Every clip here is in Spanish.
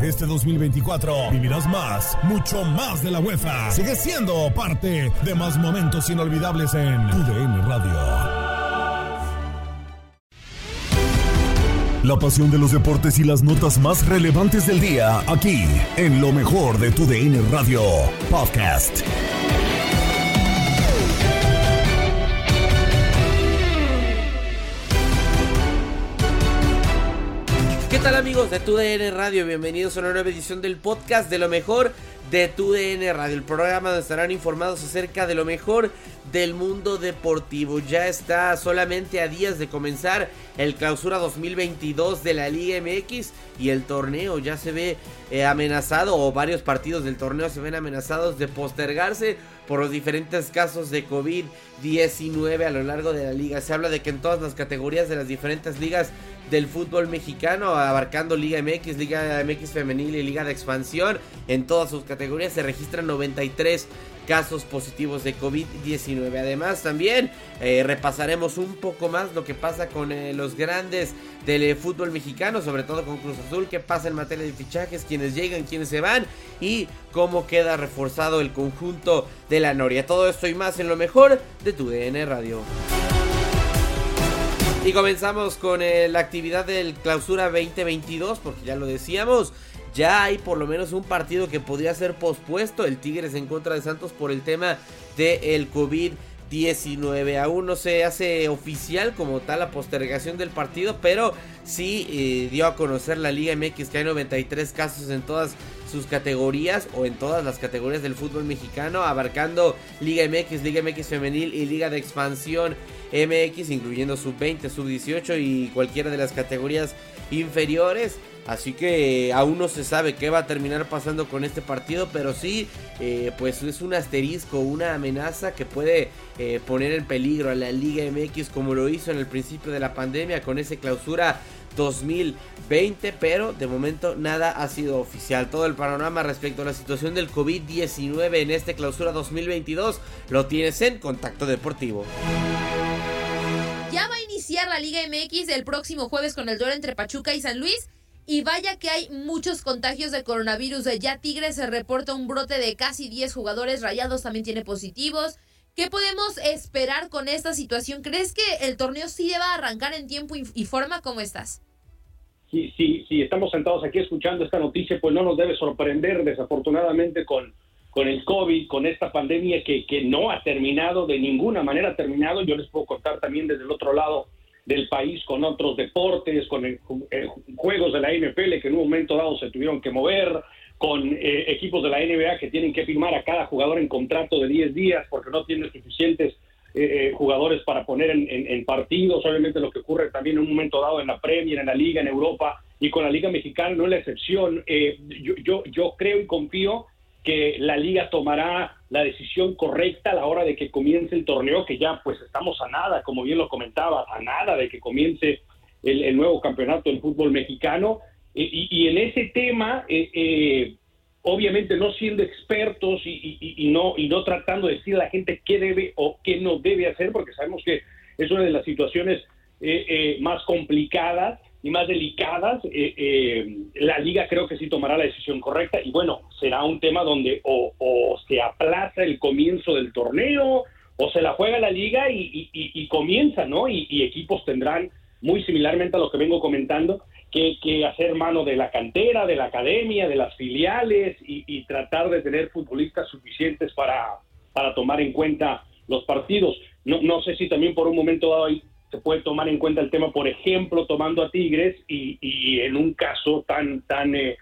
Este 2024 vivirás más, mucho más de la UEFA. Sigue siendo parte de más momentos inolvidables en tu DN Radio. La pasión de los deportes y las notas más relevantes del día, aquí, en lo mejor de tu DN Radio Podcast. Tal amigos de TUDN Radio? Bienvenidos a una nueva edición del podcast de lo mejor de TUDN Radio, el programa donde estarán informados acerca de lo mejor del mundo deportivo. Ya está solamente a días de comenzar el clausura 2022 de la Liga MX y el torneo ya se ve eh, amenazado o varios partidos del torneo se ven amenazados de postergarse por los diferentes casos de COVID-19 a lo largo de la liga. Se habla de que en todas las categorías de las diferentes ligas del fútbol mexicano, abarcando Liga MX, Liga MX femenil y Liga de expansión, en todas sus categorías se registran 93 casos positivos de COVID-19. Además, también eh, repasaremos un poco más lo que pasa con eh, los grandes del fútbol mexicano, sobre todo con Cruz Azul, qué pasa en materia de fichajes, quienes llegan, quienes se van y cómo queda reforzado el conjunto de la Noria. Todo esto y más en lo mejor de tu DN Radio. Y comenzamos con eh, la actividad del clausura 2022, porque ya lo decíamos, ya hay por lo menos un partido que podría ser pospuesto, el Tigres en contra de Santos por el tema del COVID-19. Aún no se hace oficial como tal la postergación del partido, pero sí eh, dio a conocer la Liga MX que hay 93 casos en todas sus categorías o en todas las categorías del fútbol mexicano, abarcando Liga MX, Liga MX femenil y Liga de expansión MX, incluyendo sub-20, sub-18 y cualquiera de las categorías inferiores. Así que aún no se sabe qué va a terminar pasando con este partido, pero sí, eh, pues es un asterisco, una amenaza que puede eh, poner en peligro a la Liga MX como lo hizo en el principio de la pandemia con ese clausura 2020, pero de momento nada ha sido oficial. Todo el panorama respecto a la situación del COVID-19 en este clausura 2022 lo tienes en Contacto Deportivo. Ya va a iniciar la Liga MX el próximo jueves con el duelo entre Pachuca y San Luis. Y vaya que hay muchos contagios de coronavirus. Ya Tigres se reporta un brote de casi 10 jugadores. Rayados también tiene positivos. ¿Qué podemos esperar con esta situación? ¿Crees que el torneo sí deba arrancar en tiempo y forma? ¿Cómo estás? Sí, sí, sí, estamos sentados aquí escuchando esta noticia, pues no nos debe sorprender, desafortunadamente, con, con el COVID, con esta pandemia que, que no ha terminado, de ninguna manera ha terminado. Yo les puedo contar también desde el otro lado del país con otros deportes, con eh, juegos de la NFL que en un momento dado se tuvieron que mover, con eh, equipos de la NBA que tienen que firmar a cada jugador en contrato de 10 días porque no tienen suficientes eh, jugadores para poner en, partidos, obviamente lo que ocurre también en un momento dado en la Premier, en la Liga, en Europa y con la Liga Mexicana no es la excepción. yo, yo, yo creo y confío que la liga tomará la decisión correcta a la hora de que comience el torneo, que ya pues estamos a nada, como bien lo comentaba, a nada de que comience el, nuevo campeonato del fútbol mexicano. Y, en ese tema, eh, eh, obviamente no siendo expertos y, no, y no tratando de decir a la gente qué debe o qué no debe hacer, porque sabemos que es una de las situaciones eh, más complicadas, y más delicadas, eh, eh, la liga creo que sí tomará la decisión correcta y bueno, será un tema donde o, se aplaza el comienzo del torneo o se la juega la liga y, comienza, ¿no? Y, equipos tendrán, muy similarmente a lo que vengo comentando, que, hacer mano de la cantera, de la academia, de las filiales y, tratar de tener futbolistas suficientes para, para tomar en cuenta los partidos. No, no sé si también por un momento dado hay se puede tomar en cuenta el tema, por ejemplo, tomando a Tigres y, en un caso tan, tan eh,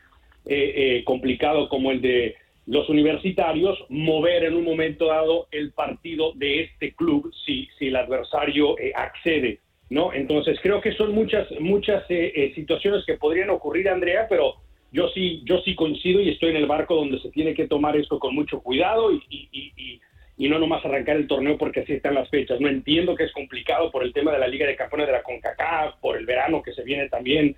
eh, eh, complicado como el de los universitarios, mover en un momento dado el partido de este club si, si el adversario accede. ¿no? Entonces creo que son muchas, muchas situaciones que podrían ocurrir, Andrea, pero yo sí, yo sí coincido y estoy en el barco donde se tiene que tomar esto con mucho cuidado y, y y no nomás arrancar el torneo porque así están las fechas. No entiendo que es complicado por el tema de la Liga de Campeones de la CONCACAF, por el verano que se viene también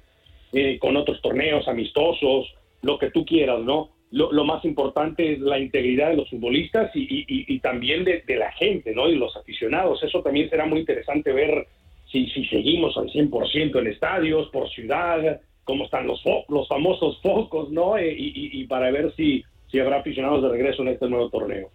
eh, con otros torneos amistosos, lo que tú quieras, ¿no? Lo, más importante es la integridad de los futbolistas y, también de, la gente, ¿no? Y los aficionados. Eso también será muy interesante ver si, si seguimos al 100% en estadios, por ciudad, cómo están los, los famosos focos, ¿no? Eh, y, para ver si, si habrá aficionados de regreso en este nuevo torneo.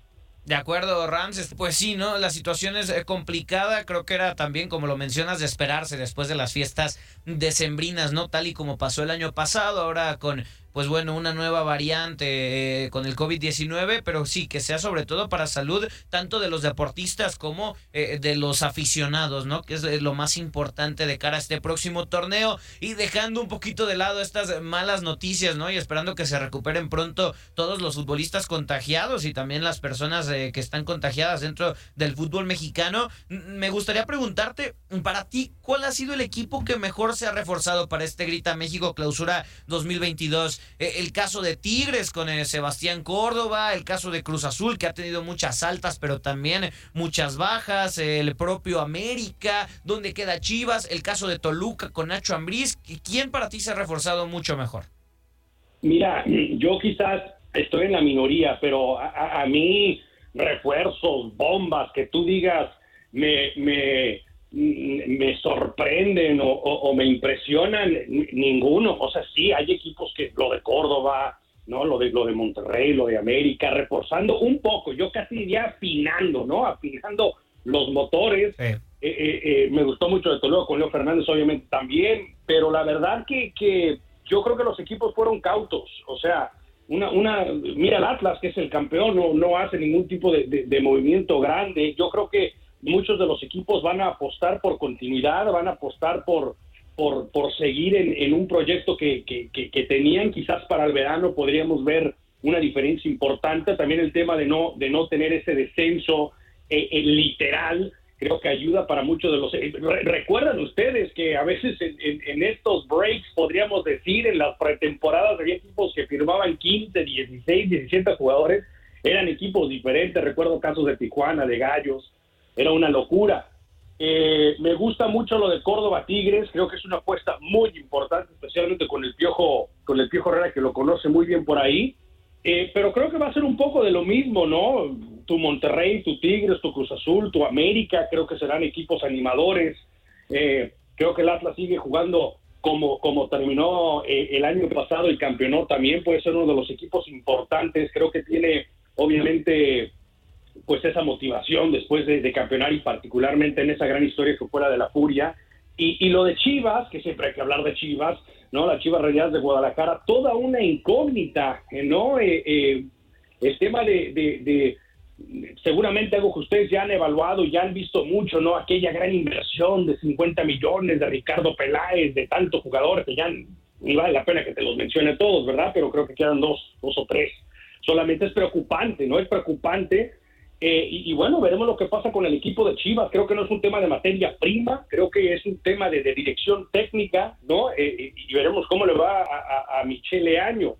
De acuerdo, Rams. Pues sí, ¿no? La situación es eh, complicada. Creo que era también, como lo mencionas, de esperarse después de las fiestas decembrinas, ¿no? Tal y como pasó el año pasado, ahora con pues bueno, una nueva variante eh, con el COVID-19, pero sí, que sea sobre todo para salud tanto de los deportistas como eh, de los aficionados, ¿no? Que es lo más importante de cara a este próximo torneo y dejando un poquito de lado estas malas noticias, ¿no? Y esperando que se recuperen pronto todos los futbolistas contagiados y también las personas eh, que están contagiadas dentro del fútbol mexicano. Me gustaría preguntarte, para ti, ¿cuál ha sido el equipo que mejor se ha reforzado para este Grita México Clausura 2022? Eh, el caso de Tigres con eh, Sebastián Córdoba, el caso de Cruz Azul que ha tenido muchas altas pero también muchas bajas, el propio América, donde queda Chivas, el caso de Toluca con Nacho Ambriz, ¿quién para ti se ha reforzado mucho mejor? Mira, yo quizás estoy en la minoría, pero a, mí refuerzos, bombas, que tú digas, me, me, me sorprenden o, me impresionan ninguno. O sea, sí, hay equipos que lo de Córdoba, ¿no? Lo de, lo de Monterrey, lo de América, reforzando un poco, yo casi diría afinando, ¿no? Afinando los motores. Eh, eh, eh, me gustó mucho de Toledo con Leo Fernández, obviamente también, pero la verdad que, que yo creo que los equipos fueron cautos. O sea, una, una, mira el Atlas, que es el campeón, no, no hace ningún tipo de, de movimiento grande. Yo creo que muchos de los equipos van a apostar por continuidad, van a apostar por, por, seguir en, un proyecto que, que, tenían. Quizás para el verano podríamos ver una diferencia importante. También el tema de no, de no tener ese descenso eh, eh, literal, creo que ayuda para muchos de los... Eh, recuerdan ustedes que a veces en, en, estos breaks, podríamos decir, en las pretemporadas había equipos que firmaban 15, 16, 17 jugadores, eran equipos diferentes. Recuerdo casos de Tijuana, de Gallos, era una locura. Eh, me gusta mucho lo de Córdoba Tigres, creo que es una apuesta muy importante, especialmente con el Piojo, con el Piojo Herrera que lo conoce muy bien por ahí. Eh, pero creo que va a ser un poco de lo mismo, ¿no? Tu Monterrey, tu Tigres, tu Cruz Azul, tu América, creo que serán equipos animadores. Eh, creo que el Atlas sigue jugando como, como terminó el año pasado y campeonó también, puede ser uno de los equipos importantes. Creo que tiene, obviamente, pues esa motivación después de, campeonar y particularmente en esa gran historia que fue la de la Furia. Y, lo de Chivas, que siempre hay que hablar de Chivas, ¿no? La Chivas Realidad de Guadalajara, toda una incógnita, ¿no? Eh, eh, el tema de, seguramente algo que ustedes ya han evaluado ya han visto mucho, ¿no? Aquella gran inversión de 50 millones de Ricardo Peláez, de tantos jugadores que ya ni vale la pena que te los mencione todos, ¿verdad? Pero creo que quedan dos, dos o tres. Solamente es preocupante, ¿no? Es preocupante. Eh, y, bueno, veremos lo que pasa con el equipo de Chivas. Creo que no es un tema de materia prima, creo que es un tema de, dirección técnica, ¿no? Eh, y veremos cómo le va a, a Michele Año.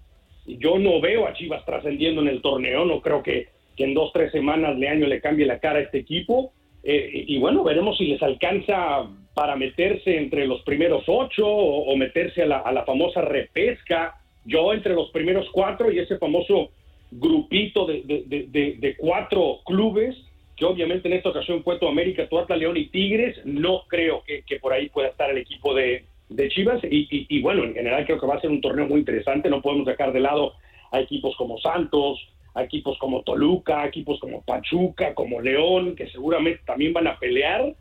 Yo no veo a Chivas trascendiendo en el torneo, no creo que que en dos, tres semanas de año le cambie la cara a este equipo. Eh, y bueno, veremos si les alcanza para meterse entre los primeros ocho o, meterse a la, famosa repesca. Yo entre los primeros cuatro y ese famoso grupito de, cuatro clubes, que obviamente en esta ocasión fue América, Tuatla, León y Tigres, no creo que, por ahí pueda estar el equipo de, Chivas. Y, bueno, en general creo que va a ser un torneo muy interesante. No podemos dejar de lado a equipos como Santos, a equipos como Toluca, equipos como Pachuca, como León, que seguramente también van a pelear.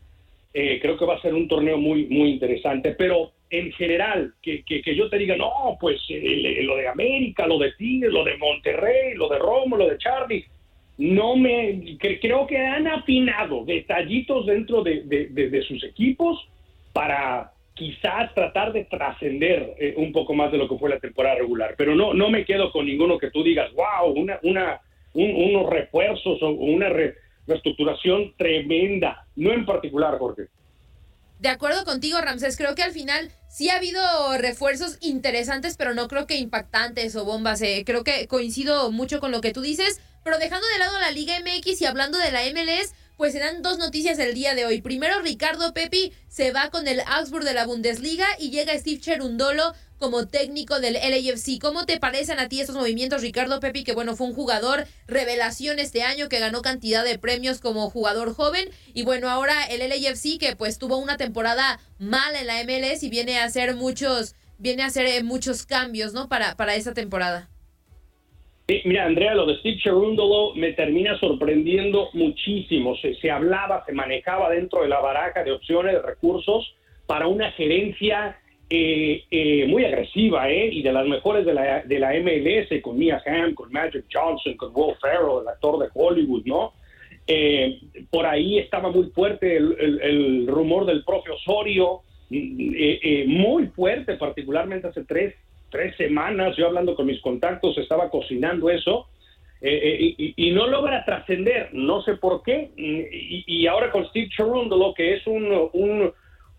Eh, creo que va a ser un torneo muy, muy interesante, pero en general, que, que, yo te diga, no, pues lo de América, lo de Tigres, lo de Monterrey, lo de Romo, lo de Charlie, no me, creo que han afinado detallitos dentro de, de sus equipos para, quizás tratar de trascender eh, un poco más de lo que fue la temporada regular. Pero no, no me quedo con ninguno que tú digas, wow, una, una, unos refuerzos o una reestructuración tremenda. No en particular, Jorge. De acuerdo contigo, Ramsés, creo que al final sí ha habido refuerzos interesantes, pero no creo que impactantes o bombas. Eh. Creo que coincido mucho con lo que tú dices, pero dejando de lado la Liga MX y hablando de la MLS, pues se dan dos noticias el día de hoy. Primero, Ricardo Pepi se va con el Augsburg de la Bundesliga y llega Steve Cherundolo como técnico del LAFC. ¿Cómo te parecen a ti estos movimientos, Ricardo Pepi, que bueno, fue un jugador revelación este año, que ganó cantidad de premios como jugador joven? Y bueno, ahora el LAFC, que pues tuvo una temporada mala en la MLS y viene a hacer muchos, viene a hacer eh, muchos cambios, ¿no? Para, para esa temporada mira, Andrea, lo de Steve Cherundolo me termina sorprendiendo muchísimo. Se, hablaba, se manejaba dentro de la baraja de opciones, de recursos para una gerencia eh, eh, muy agresiva ¿eh? y de las mejores de la, de la MLS, con Mia Hamm, con Magic Johnson, con Will Ferrell, el actor de Hollywood, ¿no? Eh, por ahí estaba muy fuerte el, el rumor del propio Osorio, muy fuerte, particularmente hace tres, tres semanas, yo hablando con mis contactos, estaba cocinando eso, eh, eh, y, no logra trascender, no sé por qué, y, ahora con Steve Cherundolo, que es un,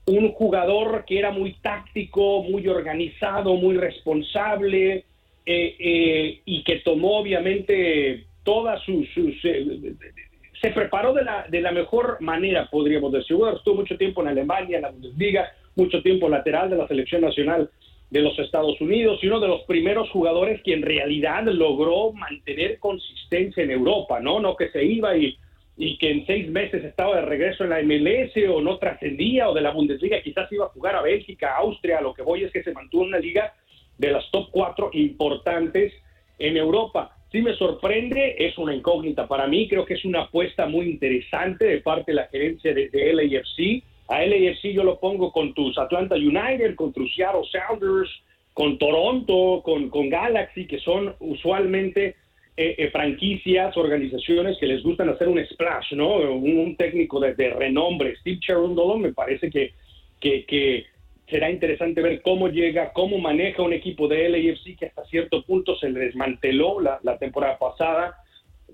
un, jugador que era muy táctico, muy organizado, muy responsable, eh, y que tomó obviamente todas sus... se preparó de la, de la mejor manera, podríamos decir. estuvo mucho tiempo en Alemania, en la Bundesliga, mucho tiempo lateral de la selección nacional de los Estados Unidos y uno de los primeros jugadores que en realidad logró mantener consistencia en Europa, ¿no? No que se iba y, y que en seis meses estaba de regreso en la MLS o no trascendía o de la Bundesliga, quizás iba a jugar a Bélgica, Austria, lo que voy es que se mantuvo en una liga de las top cuatro importantes en Europa. Si me sorprende, es una incógnita para mí, creo que es una apuesta muy interesante de parte de la gerencia de, de LAFC a LAFC yo lo pongo con tus Atlanta United, con tus Seattle Sounders, con Toronto, con, con Galaxy, que son usualmente eh, eh, franquicias, organizaciones que les gustan hacer un splash, ¿no? Un, técnico de, renombre. Steve Cherundolo me parece que, que, será interesante ver cómo llega, cómo maneja un equipo de LAFC que hasta cierto punto se le desmanteló la, la temporada pasada.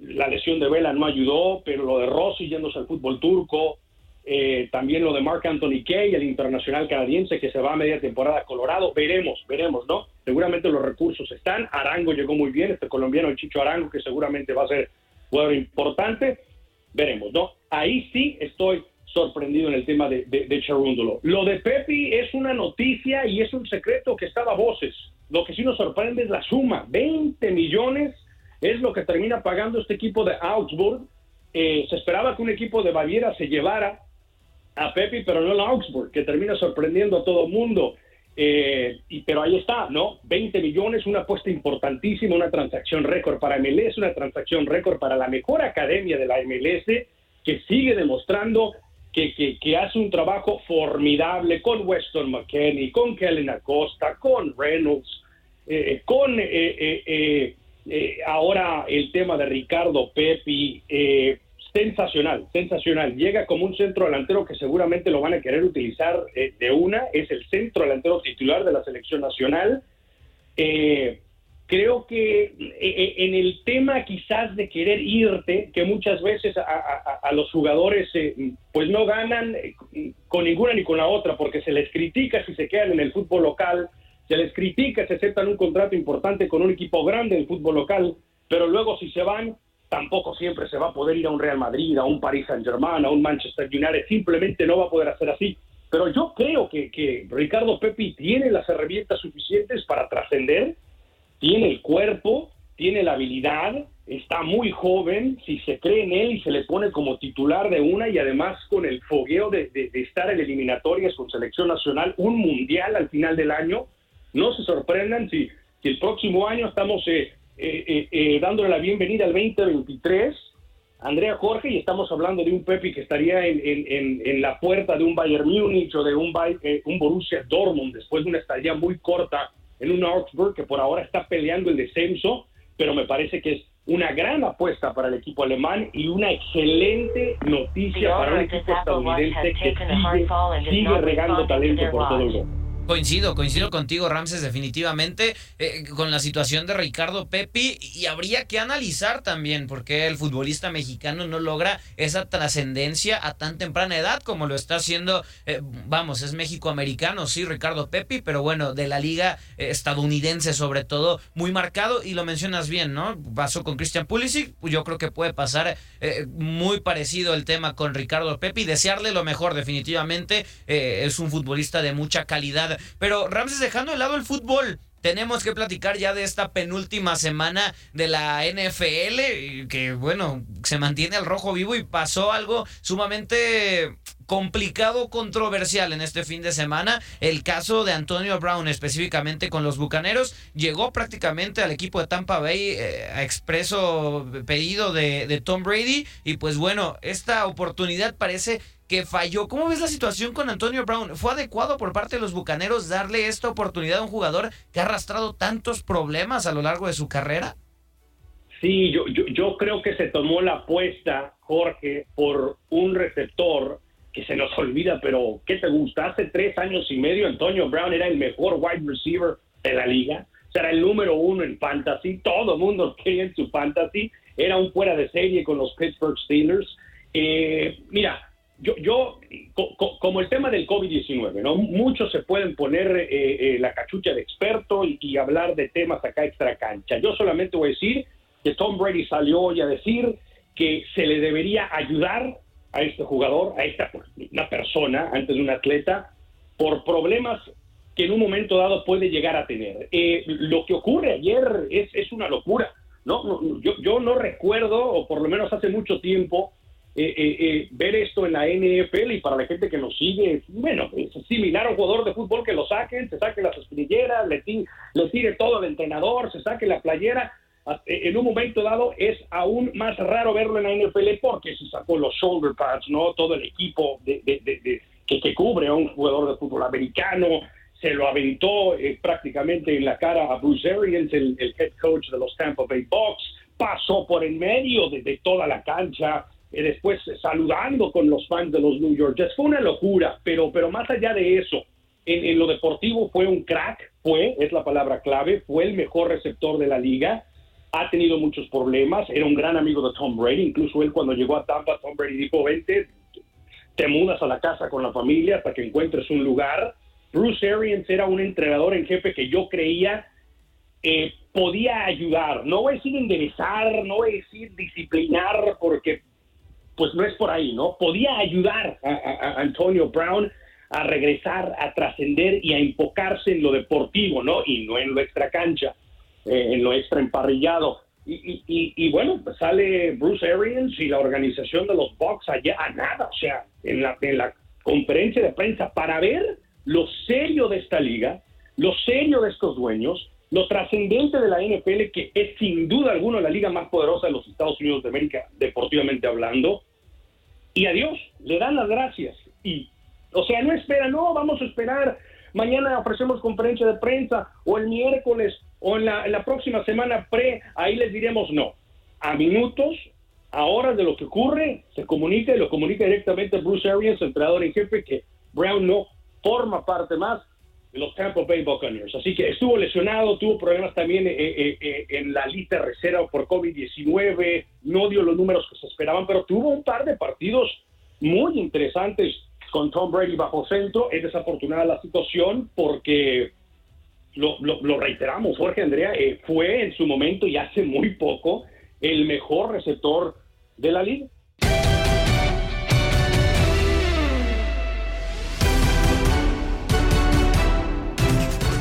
La lesión de Vela no ayudó, pero lo de Rossi yéndose al fútbol turco, eh, también lo de Mark Anthony Kay, el internacional canadiense que se va a media temporada a Colorado. Veremos, veremos, ¿no? Seguramente los recursos están. Arango llegó muy bien, este colombiano, el Chicho Arango, que seguramente va a ser jugador importante. Veremos, ¿no? Ahí sí estoy sorprendido en el tema de, de, Cherúndolo. Lo de Pepi es una noticia y es un secreto que estaba a voces. Lo que sí nos sorprende es la suma. 20 millones es lo que termina pagando este equipo de Augsburg. Eh, se esperaba que un equipo de Baviera se llevara a Pepe, pero no el Augsburg, que termina sorprendiendo a todo el mundo. Eh, y, pero ahí está, ¿no? 20 millones, una apuesta importantísima, una transacción récord para MLS, una transacción récord para la mejor academia de la MLS, que sigue demostrando que, que, hace un trabajo formidable con Weston McKenney, con Kellen Acosta, con Reynolds, eh, con eh, Eh, ahora el tema de Ricardo Pepi, sensacional, sensacional. Llega como un centro delantero que seguramente lo van a querer utilizar eh, de una. Es el centro delantero titular de la selección nacional. Eh, creo que eh, eh, en el tema quizás de querer irte, que muchas veces a, los jugadores pues no ganan con ninguna ni con la otra, porque se les critica si se quedan en el fútbol local, se les critica si aceptan un contrato importante con un equipo grande del fútbol local, pero luego si se van, tampoco siempre se va a poder ir a un Real Madrid, a un Paris Saint Germain, a un Manchester United, simplemente no va a poder hacer así. Pero yo creo que, Ricardo Pepi tiene las herramientas suficientes para trascender, tiene el cuerpo, tiene la habilidad, está muy joven, si se cree en él y se le pone como titular de una y además con el fogueo de, estar en eliminatorias con selección nacional, un mundial al final del año, no se sorprendan si, si el próximo año estamos eh, eh, eh, eh, dándole la bienvenida al 2023. Andrea Jorge, y estamos hablando de un Pepi que estaría en, en- la puerta de un Bayern Múnich o de un, eh, un Borussia Dortmund después de una estadía muy corta en un Augsburg que por ahora está peleando el descenso, pero me parece que es una gran apuesta para el equipo alemán y una excelente noticia para un equipo estadounidense que sigue, sigue regando talento por todo Europa. Coincido, coincido contigo, Ramses, definitivamente, eh, con la situación de Ricardo Pepi. Y habría que analizar también por qué el futbolista mexicano no logra esa trascendencia a tan temprana edad como lo está haciendo, eh, vamos, es México-americano, sí, Ricardo Pepi, pero bueno, de la liga eh, estadounidense sobre todo, muy marcado. Y lo mencionas bien, ¿no? Pasó con Christian Pulisic, yo creo que puede pasar eh, muy parecido el tema con Ricardo Pepi. Desearle lo mejor, definitivamente, eh, es un futbolista de mucha calidad. Pero Ramses, dejando de lado el fútbol, tenemos que platicar ya de esta penúltima semana de la NFL, que bueno, se mantiene al rojo vivo y pasó algo sumamente complicado, controversial en este fin de semana. El caso de Antonio Brown, específicamente con los Bucaneros, llegó prácticamente al equipo de Tampa Bay eh, a expreso pedido de Tom Brady. Y pues bueno, esta oportunidad parece que falló. ¿Cómo ves la situación con Antonio Brown? ¿Fue adecuado por parte de los Bucaneros darle esta oportunidad a un jugador que ha arrastrado tantos problemas a lo largo de su carrera? Sí, yo, creo que se tomó la apuesta, Jorge, por un receptor que se nos olvida, pero ¿qué te gusta? Hace tres años y medio Antonio Brown era el mejor wide receiver de la liga, o sea, era el número uno en fantasy, todo el mundo quería en su fantasy, era un fuera de serie con los Pittsburgh Steelers. Eh, mira, yo, yo co- co- como el tema del COVID-19, ¿no? Muchos se pueden poner eh, eh, la cachucha de experto y, hablar de temas acá extra cancha. Yo solamente voy a decir que Tom Brady salió hoy a decir que se le debería ayudar a este jugador, a esta una persona, antes de un atleta, por problemas que en un momento dado puede llegar a tener. Eh, lo que ocurre ayer es, es una locura. no, yo, yo no recuerdo, o por lo menos hace mucho tiempo, eh, eh, eh, ver esto en la NFL y para la gente que nos sigue, bueno, es similar a un jugador de fútbol que lo saquen, se saquen las espinilleras, le, ti- le tire todo al entrenador, se saque la playera. A- En un momento dado es aún más raro verlo en la NFL porque se sacó los shoulder pads, ¿no? Todo el equipo de- de- de- que, que cubre a un jugador de fútbol americano, se lo aventó eh, prácticamente en la cara a Bruce Arians, el, el head coach de los Tampa Bay Bucks, pasó por en medio de, de toda la cancha, eh, después eh, saludando con los fans de los New York. Fue una locura, pero, pero más allá de eso, en, en lo deportivo fue un crack, fue, es la palabra clave, fue el mejor receptor de la liga, ha tenido muchos problemas, era un gran amigo de Tom Brady, incluso él cuando llegó a Tampa, Tom Brady dijo, vente, te mudas a la casa con la familia hasta que encuentres un lugar. Bruce Arians era un entrenador en jefe que yo creía eh, podía ayudar, no voy a decir enderezar, no voy a decir disciplinar, porque pues no es por ahí, ¿no? Podía ayudar a, Antonio Brown a regresar, a trascender y a enfocarse en lo deportivo, ¿no? Y no en lo extra cancha, eh, en lo extra emparrillado. Y, y- y- y bueno, pues sale Bruce Arians y la organización de los Bucks allá a nada, o sea, en la, en la conferencia de prensa para ver lo serio de esta liga, lo serio de estos dueños, lo trascendente de la NFL, que es sin duda alguna la liga más poderosa de los Estados Unidos de América, deportivamente hablando, y adiós, le dan las gracias. Y, o sea, no espera, no, vamos a esperar, mañana ofrecemos conferencia de prensa o el miércoles. o en la, en la próxima semana pre, ahí les diremos no. A minutos, a horas de lo que ocurre, se comunica y lo comunica directamente Bruce Arians, entrenador en jefe, que Brown no forma parte más los Tampa Bay Buccaneers. Así que estuvo lesionado, tuvo problemas también eh, eh, eh, en la lista reserva por COVID-19, no dio los números que se esperaban, pero tuvo un par de partidos muy interesantes con Tom Brady bajo centro. Es desafortunada la situación porque lo, lo- reiteramos, Jorge Andrea fue en su momento y hace muy poco el mejor receptor de la liga.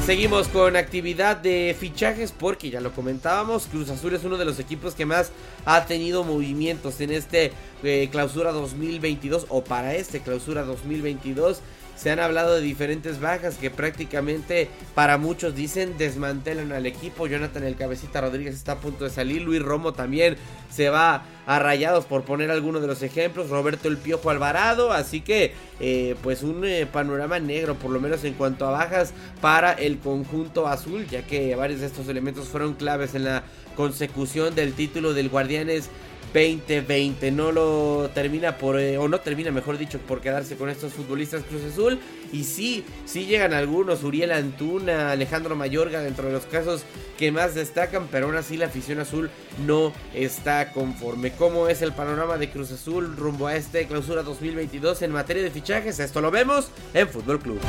Seguimos con actividad de fichajes porque ya lo comentábamos, Cruz Azul es uno de los equipos que más ha tenido movimientos en este eh, clausura 2022 o para este clausura 2022. Se han hablado de diferentes bajas que prácticamente para muchos dicen desmantelan al equipo. Jonathan el Cabecita Rodríguez está a punto de salir. Luis Romo también se va a Rayados por poner algunos de los ejemplos. Roberto el Piojo Alvarado. Así que eh, pues un eh, panorama negro por lo menos en cuanto a bajas para el conjunto azul. Ya que varios de estos elementos fueron claves en la consecución del título del Guardianes 2020 no lo termina por eh, o no termina mejor dicho por quedarse con estos futbolistas Cruz Azul. Y sí sí llegan algunos Uriel Antuna Alejandro Mayorga dentro de los casos que más destacan pero aún así la afición azul no está conforme. Cómo es el panorama de Cruz Azul rumbo a este clausura 2022 en materia de fichajes esto lo vemos en Fútbol Club.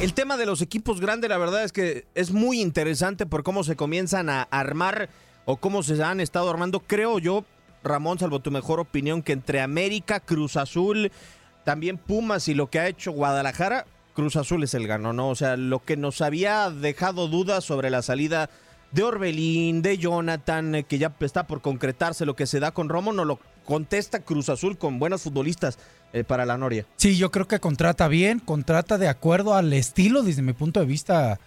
El tema de los equipos grandes, la verdad es que es muy interesante por cómo se comienzan a armar o cómo se han estado armando. Creo yo, Ramón, salvo tu mejor opinión, que entre América, Cruz Azul, también Pumas y lo que ha hecho Guadalajara, Cruz Azul es el gano, ¿no? O sea, lo que nos había dejado dudas sobre la salida de Orbelín, de Jonathan, eh, que ya está por concretarse lo que se da con Romo, no lo contesta Cruz Azul con buenos futbolistas eh, para la Noria. Sí, yo creo que contrata bien, contrata de acuerdo al estilo, desde mi punto de vista,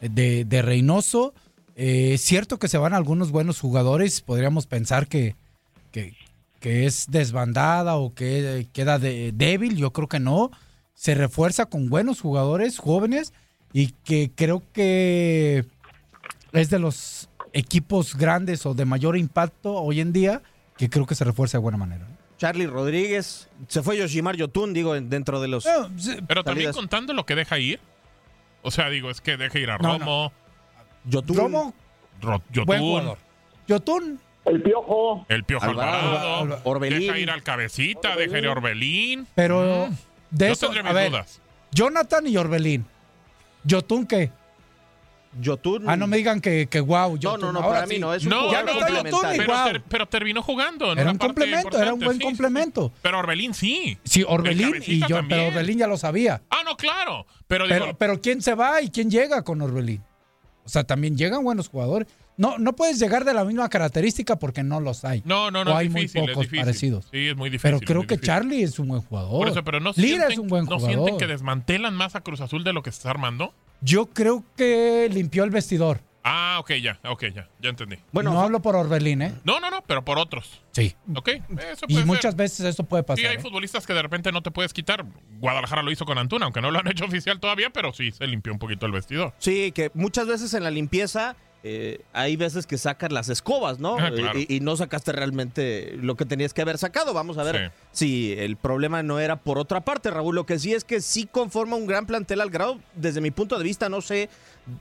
eh, de, de Reynoso. Es cierto que se van algunos buenos jugadores, podríamos pensar que, que, es desbandada o que queda de- débil, yo creo que no. Se refuerza con buenos jugadores jóvenes y que creo que es de los equipos grandes o de mayor impacto hoy en día que creo que se refuerza de buena manera. Charlie Rodríguez, se fue Yoshimar Yotun, digo, en- dentro de los... Pero también salidas. contando lo que deja ir. O sea, digo, es que deja ir a No, Romo. Yotun. Romo, Ro- Yotun, buen jugador. Yotun, El Piojo. El Piojo Alvarado, Alvarado. Alva- Orbelín. Deja ir al Cabecita, deja ir a Orbelín. pero de Yo eso, tendré a mis ver, dudas. Jonathan y Orbelín. Yotun, ¿qué? Yotun. Ah, no me digan que, que wow. No, Yotun. no, no, Ahora para mí no, es un No, Ya jugador no está Yotun complementario. Pero, igual. ter- pero terminó jugando. en Era una un complemento, era un buen sí, sí, sí. complemento. Pero Orbelín sí. Sí, El Orbelín y yo, también. pero Orbelín ya lo sabía. Ah, no, claro. Pero, digo, Pero, pero ¿quién se va y quién llega con Orbelín? O sea, también llegan buenos jugadores. No, no puedes llegar de la misma característica porque no los hay. no, no, no, o es hay difícil, muy es pocos difícil. parecidos. Sí, es muy difícil. Pero creo que difícil. Charlie es un buen jugador. Por eso, pero no Lira sienten, es un buen ¿no jugador. sienten que desmantelan más a Cruz Azul de lo que se está armando? Yo creo que limpió el vestidor. Ah, ok, ya, ok, ya, ya entendí. Bueno, no hablo por Orbelín, ¿eh? No, no, no, pero por otros. Sí. Ok, eso Y puede muchas ser. veces esto puede pasar. Sí, hay ¿eh? futbolistas que de repente no te puedes quitar. Guadalajara lo hizo con Antuna, aunque no lo han hecho oficial todavía, pero sí se limpió un poquito el vestidor. Sí, que muchas veces en la limpieza eh, hay veces que sacas las escobas, ¿no? Ah, claro. y, y no sacaste realmente lo que tenías que haber sacado. Vamos a ver si el problema no era por otra parte, Raúl. Lo que sí es que sí conforma un gran plantel al grado, desde mi punto de vista, no sé,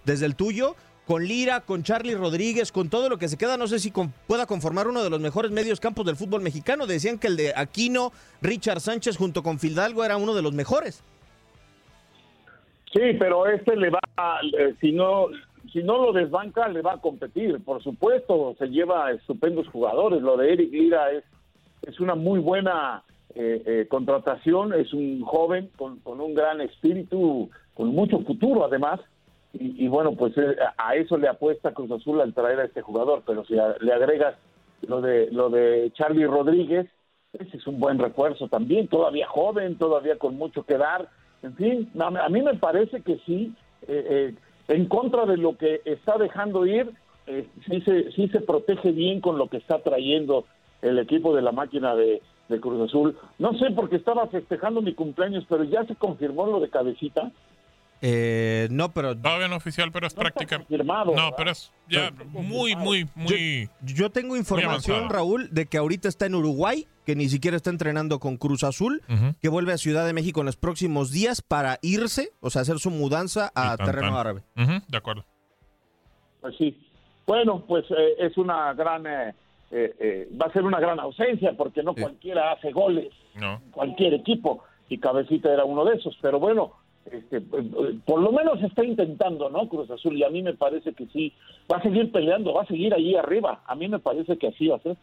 desde el tuyo, con Lira, con Charlie Rodríguez, con todo lo que se queda, no sé si con- pueda conformar uno de los mejores medios campos del fútbol mexicano. Decían que el de Aquino, Richard Sánchez junto con Fidalgo era uno de los mejores. Sí, pero este le va, eh, si no, si no lo desbanca, le va a competir. Por supuesto, se lleva estupendos jugadores. Lo de Eric Lira es, es una muy buena eh, eh, contratación. Es un joven con, un gran espíritu, con mucho futuro además. Y, bueno, pues eh, a eso le apuesta Cruz Azul al traer a este jugador. Pero si le agregas lo de, lo de Charlie Rodríguez, ese es un buen refuerzo también, todavía joven, todavía con mucho que dar. En fin, a, a mí me parece que sí, en contra de lo que está dejando ir, eh, sí, se, sí se protege bien con lo que está trayendo el equipo de la máquina de, de Cruz Azul. No sé por qué estaba festejando mi cumpleaños, pero ya se confirmó lo de cabecita. Eh, no, pero Todavía no oficial, pero es práctica. confirmado, No, ¿verdad? pero es ya muy, muy, muy. Yo tengo información. Raúl, de que ahorita está en Uruguay, que ni siquiera está entrenando con Cruz Azul, que vuelve a Ciudad de México en los próximos días para irse, o sea, hacer su mudanza a tan, terreno tan. árabe. De acuerdo. Pues sí. Bueno, pues eh, es una gran, eh, eh, eh, va a ser una gran ausencia porque no cualquiera hace goles, No. cualquier equipo, y Cabecita era uno de esos. Pero bueno, este, eh, por lo menos está intentando, ¿no? Cruz Azul, y a mí me parece que sí, va a seguir peleando, va a seguir allí arriba. A mí me parece que así va a ser.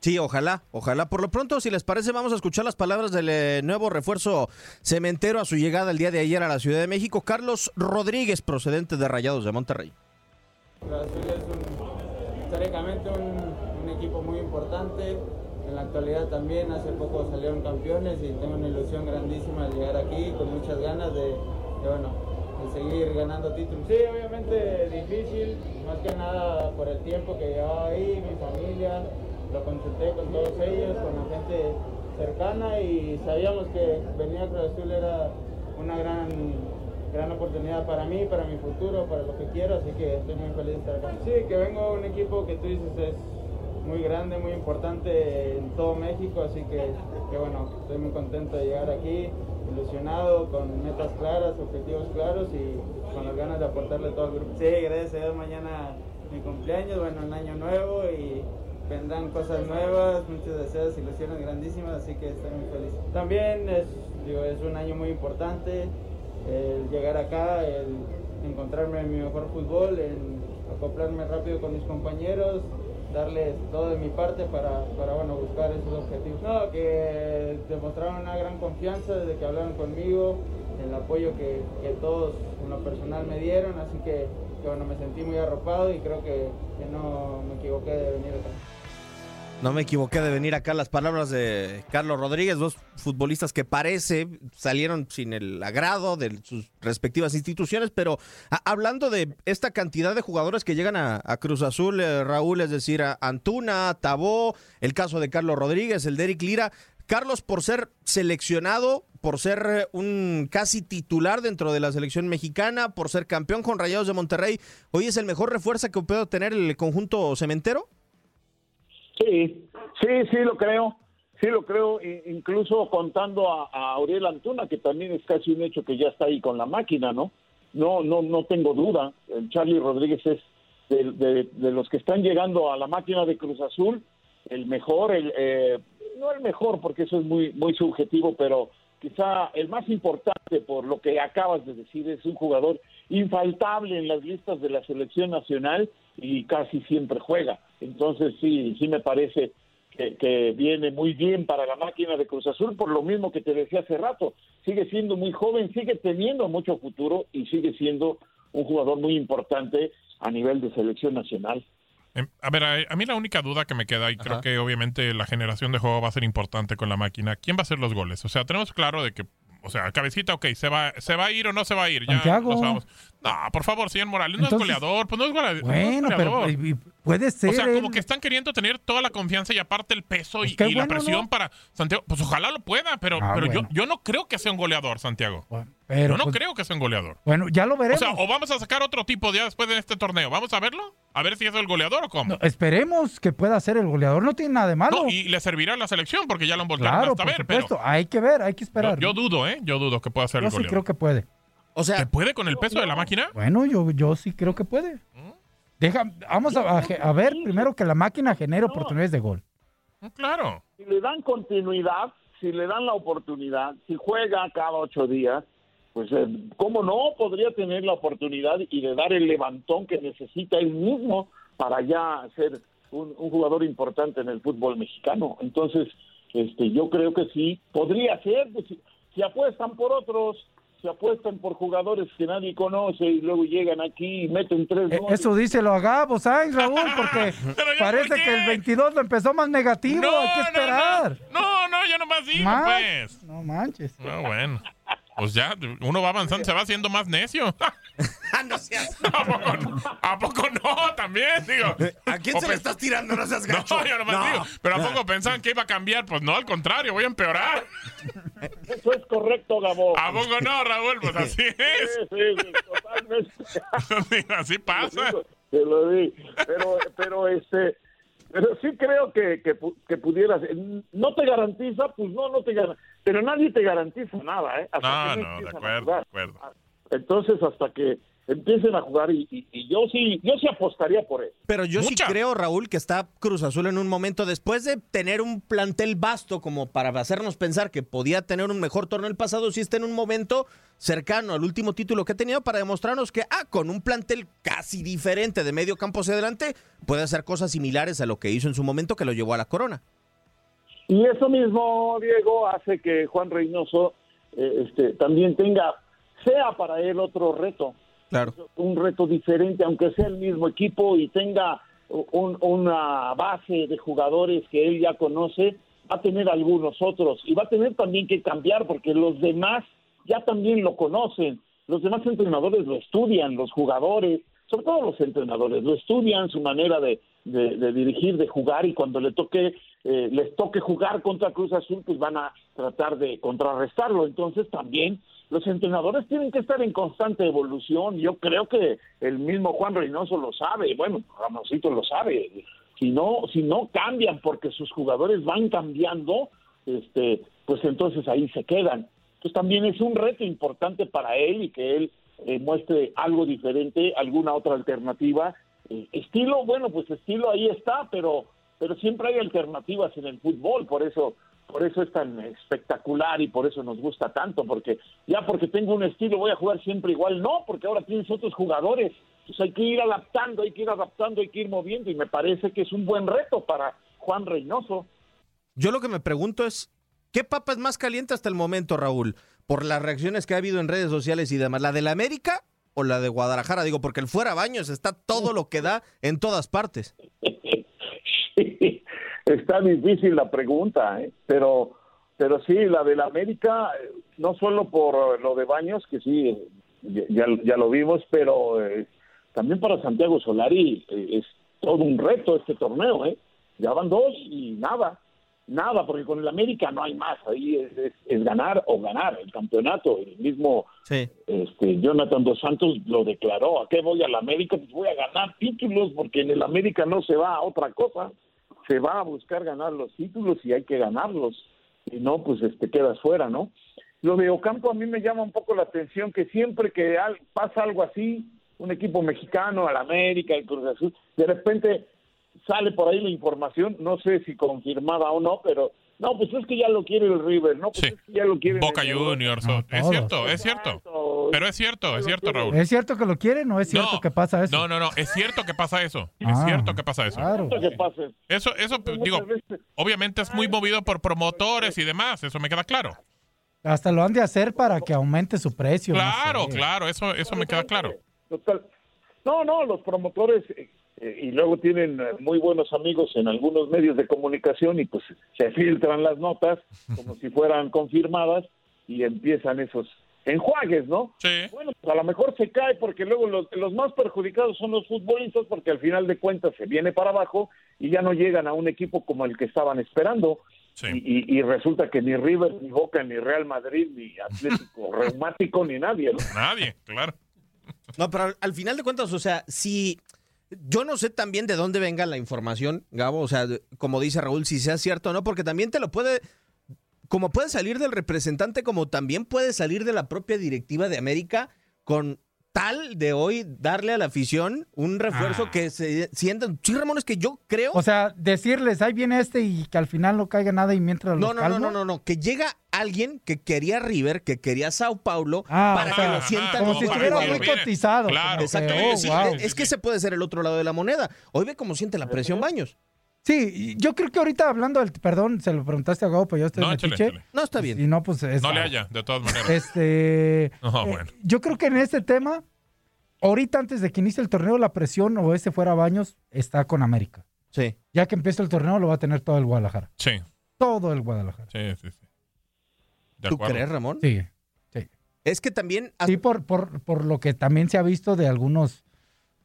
Sí, ojalá, ojalá. Por lo pronto, si les parece, vamos a escuchar las palabras del eh, nuevo refuerzo cementero a su llegada el día de ayer a la Ciudad de México, Carlos Rodríguez, procedente de Rayados de Monterrey. Cruz Azul es un- históricamente un, un equipo muy importante. En la actualidad también, hace poco salieron campeones y tengo una ilusión grandísima de llegar aquí con muchas ganas de, de, bueno, de seguir ganando títulos. Sí, obviamente difícil, más que nada por el tiempo que llevaba ahí, mi familia, lo consulté con todos ellos, con la gente cercana y sabíamos que venir a Cruz Azul era una gran gran oportunidad para mí, para mi futuro, para lo que quiero, así que estoy muy feliz de estar acá. Sí, que vengo a un equipo que tú dices es muy grande, muy importante en todo México, así que, que bueno, estoy muy contento de llegar aquí, ilusionado, con metas claras, objetivos claros y con las ganas de aportarle todo el grupo. Sí, gracias a Dios, mañana mi cumpleaños, bueno, un año nuevo y vendrán cosas nuevas, muchos deseos, ilusiones grandísimas, así que estoy muy feliz. También es, digo, es un año muy importante, el llegar acá, el encontrarme en mi mejor fútbol, en acoplarme rápido con mis compañeros, darles todo de mi parte para, para bueno, buscar esos objetivos. No, que demostraron una gran confianza desde que hablaron conmigo, el apoyo que, que todos en lo personal me dieron, así que, bueno, me sentí muy arropado y creo que, que no me equivoqué de venir acá. No me equivoqué de venir acá las palabras de Carlos Rodríguez, dos futbolistas que parece salieron sin el agrado de sus respectivas instituciones, pero a- hablando de esta cantidad de jugadores que llegan a, Cruz Azul, eh, Raúl, es decir, a Antuna, Tabó, el caso de Carlos Rodríguez, el de Lira, Carlos por ser seleccionado, por ser eh, un casi titular dentro de la selección mexicana, por ser campeón con Rayados de Monterrey, hoy es el mejor refuerzo que puede tener el conjunto cementero. Sí, sí, sí lo creo, sí lo creo, incluso contando a, a Auriel Antuna, que también es casi un hecho que ya está ahí con la máquina, ¿no? No, no, no tengo duda. El Charlie Rodríguez es de, de- de los que están llegando a la máquina de Cruz Azul, el mejor, el, eh, no el mejor, porque eso es muy, muy subjetivo, pero quizá el más importante por lo que acabas de decir, es un jugador infaltable en las listas de la selección nacional y casi siempre juega. Entonces sí, sí me parece que, que viene muy bien para la máquina de Cruz Azul, por lo mismo que te decía hace rato, sigue siendo muy joven, sigue teniendo mucho futuro y sigue siendo un jugador muy importante a nivel de selección nacional. Em, A ver, a, a mí la única duda que me queda, y creo que obviamente la generación de juego va a ser importante con la máquina, ¿quién va a hacer los goles? O sea, tenemos claro de que, o sea, cabecita, ok, ¿se va, ¿se va a ir o no se va a ir? Ya Santiago. lo sabemos. No, por favor, señor Morales, no Entonces- es goleador, pues no es golea- no es Bueno, pero goleador. y- y puede ser. O sea, él. como que están queriendo tener toda la confianza y aparte el peso y, la presión ¿no? para Santiago. Pues ojalá lo pueda, pero, Ah, pero bueno. yo, yo no creo que sea un goleador, Santiago. pero, yo no pues, creo que sea un goleador. Bueno, ya lo O veremos. sea, o vamos a sacar otro tipo ya después de este torneo. ¿Vamos a verlo? A ver si es el goleador o cómo. No, esperemos que pueda ser el goleador. No tiene nada de malo. No, y le servirá a la selección porque ya lo voltearon claro, hasta por ver, pero supuesto. Hay que ver, hay que esperar. yo, yo dudo, ¿eh? Yo dudo que pueda ser Yo el sí goleador. creo que puede. O sea, ¿Se puede con el peso de la máquina? Bueno, yo, yo sí creo que puede. Deja, vamos a, a- a ver primero que la máquina genere oportunidades de gol. Claro. Si le dan continuidad, si le dan la oportunidad, si juega cada ocho días, pues eh, cómo no podría tener la oportunidad y de dar el levantón que necesita él mismo para ya ser un, un jugador importante en el fútbol mexicano. Entonces, este, yo creo que sí podría ser. pues, si, si apuestan por otros, si apuestan por jugadores que nadie conoce y luego llegan aquí y meten tres Eh, goles. Eso díselo a Gabo Sainz, Raúl, porque parece que el 22 lo empezó más negativo. hay que esperar. No, no, yo nomás digo, Más. pues. No manches. No, bueno. Pues ya, uno va avanzando, se va haciendo más necio. no seas... ¿A poco no? ¿A poco no? También, digo. ¿A quién se le estás tirando? No seas gacho. No, yo nomás No. digo. Pero ¿a poco pensaban que iba a cambiar? Pues no, al contrario, voy a empeorar. Eso es correcto, Gabo. ¿A poco no, Raúl? Pues así es. Sí, sí, sí, totalmente. Digo, así pasa. Te lo di. Pero, pero este, pero sí creo que, que, que pudieras. No te garantiza, pues no, no te garantiza. Pero nadie te garantiza nada, ¿eh? Hasta No, de acuerdo, de jugar. acuerdo. Entonces, hasta que empiecen a jugar y, y- y yo sí, yo sí apostaría por él. Pero yo Mucha. sí creo, Raúl, que está Cruz Azul en un momento, después de tener un plantel vasto como para hacernos pensar que podía tener un mejor torneo el pasado, sí está en un momento cercano al último título que ha tenido para demostrarnos que, ah, con un plantel casi diferente de medio campo hacia adelante, puede hacer cosas similares a lo que hizo en su momento que lo llevó a la corona. Y eso mismo, Diego, hace que Juan Reynoso eh, este, también tenga, sea para él otro reto. Claro. Un reto diferente, aunque sea el mismo equipo y tenga un- una base de jugadores que él ya conoce, va a tener algunos otros y va a tener también que cambiar porque los demás ya también lo conocen. Los demás entrenadores lo estudian, los jugadores, sobre todo los entrenadores, lo estudian, su manera de, de- de dirigir, de jugar y cuando le toque, eh, les toque jugar contra Cruz Azul, pues van a tratar de contrarrestarlo. Entonces también los entrenadores tienen que estar en constante evolución. Yo creo que el mismo Juan Reynoso lo sabe, bueno, Ramoncito lo sabe. Si no, si no cambian porque sus jugadores van cambiando, este, pues entonces ahí se quedan. Entonces también es un reto importante para él y que él eh, muestre algo diferente, alguna otra alternativa. Eh, estilo, bueno, pues estilo ahí está, pero pero siempre hay alternativas en el fútbol, por eso por eso es tan espectacular y por eso nos gusta tanto, porque ya porque tengo un estilo voy a jugar siempre igual, no, porque ahora tienes otros jugadores, pues hay que ir adaptando, hay que ir adaptando, hay que ir moviendo y me parece que es un buen reto para Juan Reynoso. Yo lo que me pregunto es, ¿qué papa es más caliente hasta el momento, Raúl? Por las reacciones que ha habido en redes sociales y demás, ¿la de la América o la de Guadalajara? Digo, porque el fuera baños está todo lo que da en todas partes. Está difícil la pregunta, ¿eh? pero pero sí, la del América, eh, no solo por lo de Baños, que sí, ya, ya lo vimos, pero eh, también para Santiago Solari eh, es todo un reto este torneo, ¿eh? Ya van dos y nada, nada, porque con el América no hay más, ahí es, es- es ganar o ganar el campeonato, el mismo este, Jonathan Dos Santos lo declaró, ¿a qué voy al América? Pues voy a ganar títulos, porque en el América no se va a otra cosa, se va a buscar ganar los títulos y hay que ganarlos, y no, pues este quedas fuera, ¿no? Lo de Ocampo a mí me llama un poco la atención que siempre que al- pasa algo así, un equipo mexicano, al América, el Cruz Azul, de repente sale por ahí la información, no sé si confirmada o no, pero no, pues es que ya lo quiere el River, no, pues es que ya lo quiere Boca el. Juniors. es cierto, es cierto. Pero es cierto, es cierto, Raúl. ¿Es cierto que lo quieren o es cierto No, que pasa eso? No, no, no, es cierto que pasa eso. Es Ah, cierto que pasa eso. claro. Eso, eso, pues, digo, obviamente es muy movido por promotores y demás, eso me queda claro. Hasta lo han de hacer para que aumente su precio. no Claro, sé. claro, eso, eso me queda claro. Total. No, no, los promotores eh, y luego tienen eh, muy buenos amigos en algunos medios de comunicación y pues se filtran las notas como si fueran confirmadas y empiezan esos enjuagues, ¿no? Sí. Bueno, pues a lo mejor se cae porque luego los, los más perjudicados son los futbolistas porque al final de cuentas se viene para abajo y ya no llegan a un equipo como el que estaban esperando. Y, y- y resulta que ni River, ni Boca, ni Real Madrid, ni Atlético Reumático, ni nadie. ¿no? Nadie, claro. No, pero al final de cuentas, o sea, si yo no sé también de dónde venga la información, Gabo, o sea, como dice Raúl, si sea cierto o no, porque también te lo puede, como puede salir del representante, como también puede salir de la propia directiva de América con tal de hoy darle a la afición un refuerzo que se sientan. Sí, Ramón, es que yo creo. O sea, decirles, ahí viene este y que al final no caiga nada y mientras No, los no, no, calmo. no, no, no, que llega alguien que quería River, que quería Sao Paulo, Ah, para o sea, que lo sientan como si estuviera muy cotizado. Claro. que, Exactamente. oh, sí, wow. es, que ese puede ser el otro lado de la moneda. Hoy ve cómo siente la presión Baños. Sí, yo creo que ahorita hablando del, perdón, se lo preguntaste a Gabo, pero yo estoy No, en échale. No, está bien. Y no, pues es No le haya, de todas maneras. Este, No, eh, bueno. yo creo que en este tema, ahorita antes de que inicie el torneo, la presión o este fuera Baños está con América. Sí. Ya que empiece el torneo, lo va a tener todo el Guadalajara. Sí, Todo el Guadalajara. sí, sí. sí. De ¿Tú acuerdo. crees, Ramón? Sí, sí. Es que también... Sí, por, por, por lo que también se ha visto de algunos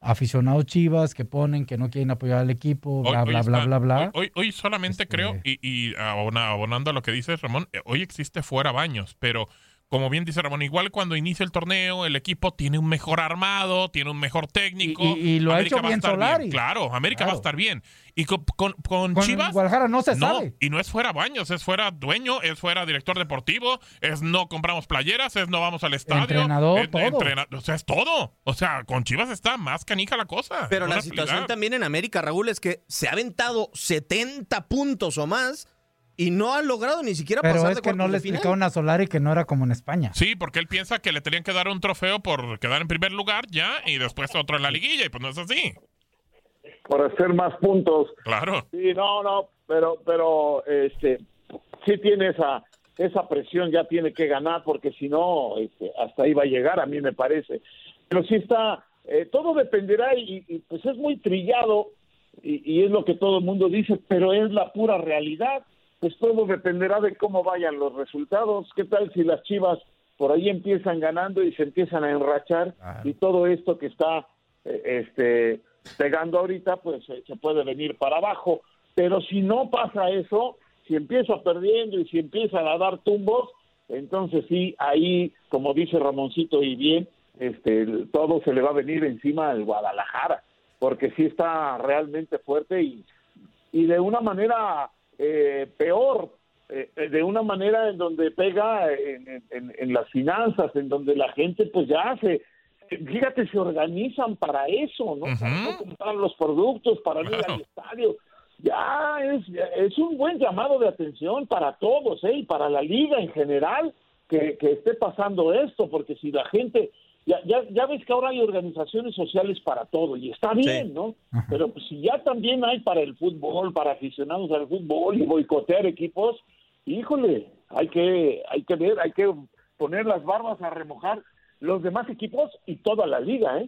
aficionados chivas que ponen que no quieren apoyar al equipo, bla, bla, bla, bla, bla. Hoy, hoy solamente Este creo, y, y abona- abonando a lo que dices, Ramón, eh, hoy existe fuera baños, pero como bien dice Ramón, igual cuando inicia el torneo, el equipo tiene un mejor armado, tiene un mejor técnico. Y- y- y lo ha América hecho va a bien estar Solari. Claro, América va a estar bien. Y con, con, con Con Chivas. Guadalajara no se sabe. Y no es fuera baños, es fuera dueño, es fuera director deportivo, es no compramos playeras, es no vamos al estadio. Entrenador, es- todo. entrena- o sea, es todo. O sea, con Chivas está más canija la cosa. Pero la situación realidad. también en América, Raúl, es que se ha aventado 70 puntos o más y no ha logrado ni siquiera Pero pasar es de que no le explicaron a Solari que no era como en España. Sí, porque él piensa que le tenían que dar un trofeo por quedar en primer lugar ya y después otro en la liguilla y pues no es así. por hacer más puntos. Claro. Sí, no, no, pero, pero, este, sí tiene esa, esa presión, ya tiene que ganar, porque si no, este, hasta ahí va a llegar, a mí me parece. Pero sí está, eh, todo dependerá y, y, pues es muy trillado y, y es lo que todo el mundo dice, pero es la pura realidad. Pues todo dependerá de cómo vayan los resultados. ¿Qué tal si las Chivas por ahí empiezan ganando y se empiezan a enrachar y todo esto que está eh, este pegando ahorita pues eh, se puede venir para abajo. Pero si no pasa eso si empieza perdiendo y si empiezan a dar tumbos entonces sí ahí como dice Ramoncito y bien este todo se le va a venir encima al Guadalajara porque sí está realmente fuerte y y de una manera eh, peor, eh, de una manera en donde pega en, en- en las finanzas, en donde la gente pues ya se, fíjate, se organizan para eso, ¿no? Para no comprar los productos, para ir al estadio. Ya es, es un buen llamado de atención para todos, ¿eh? Y para la liga en general que, que esté pasando esto, porque si la gente... Ya, ya, ya ves que ahora hay organizaciones sociales para todo y está bien, ¿no? Pero pues, si ya también hay para el fútbol, para aficionados al fútbol y boicotear equipos, híjole, hay que, hay que ver, hay que poner las barbas a remojar los demás equipos y toda la liga, ¿eh?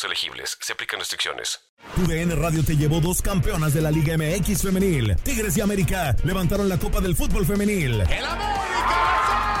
elegibles. Se aplican restricciones. Tu DN Radio te llevó dos campeonas de la Liga MX femenil. Tigres y América levantaron la Copa del Fútbol femenil. Son